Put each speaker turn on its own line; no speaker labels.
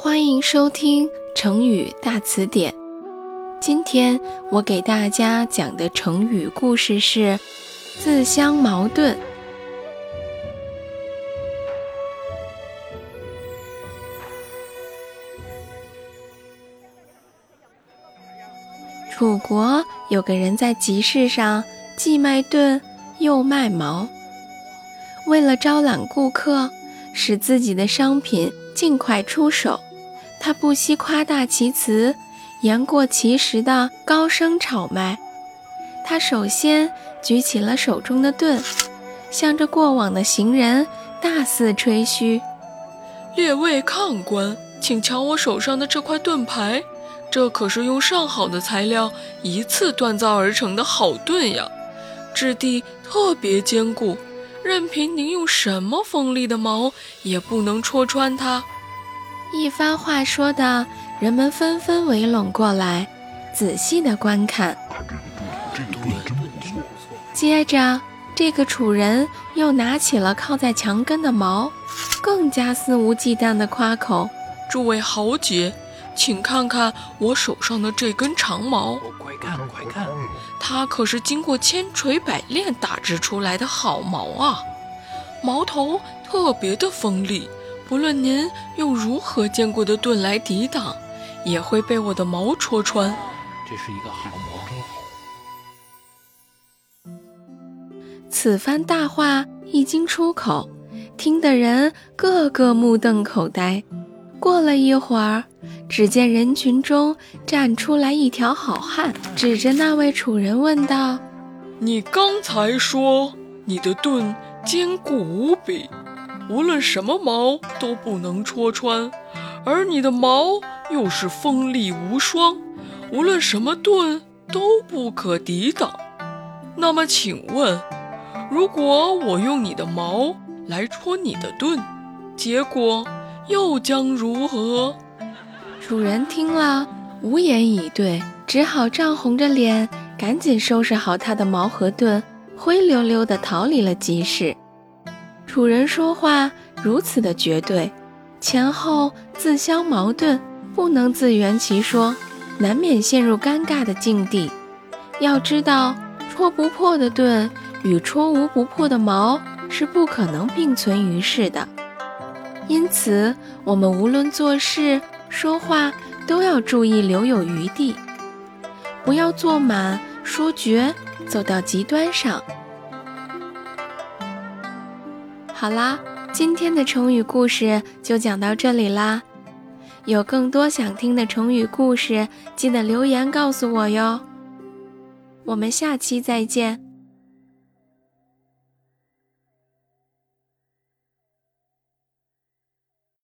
欢迎收听成语大词典。今天我给大家讲的成语故事是“自相矛盾”。楚国有个人在集市上既卖盾又卖矛，为了招揽顾客，使自己的商品尽快出手。他不惜夸大其词，言过其实的高声炒卖。他首先举起了手中的盾，向着过往的行人大肆吹嘘：“
列位看官，请瞧我手上的这块盾牌，这可是用上好的材料一次锻造而成的好盾呀，质地特别坚固，任凭您用什么锋利的矛也不能戳穿它。”
一番话说的，人们纷纷围拢过来，仔细的观看。接着，这个楚人又拿起了靠在墙根的矛，更加肆无忌惮的夸口：“
诸位豪杰，请看看我手上的这根长矛，
快看快看，
它可是经过千锤百炼打制出来的好矛啊！矛头特别的锋利。”不论您用如何坚固的盾来抵挡，也会被我的矛戳穿。
这是一个好
矛。此番大话一经出口，听的人个个目瞪口呆。过了一会儿，只见人群中站出来一条好汉，指着那位楚人问道：“
你刚才说你的盾坚固无比？”无论什么矛都不能戳穿，而你的矛又是锋利无双，无论什么盾都不可抵挡。那么，请问，如果我用你的矛来戳你的盾，结果又将如何？
主人听了无言以对，只好涨红着脸，赶紧收拾好他的矛和盾，灰溜溜地逃离了集市。楚人说话如此的绝对，前后自相矛盾，不能自圆其说，难免陷入尴尬的境地。要知道，戳不破的盾与戳无不破的矛是不可能并存于世的。因此，我们无论做事说话，都要注意留有余地，不要做满说绝，走到极端上。好啦，今天的成语故事就讲到这里啦。有更多想听的成语故事，记得留言告诉我哟。我们下期再见。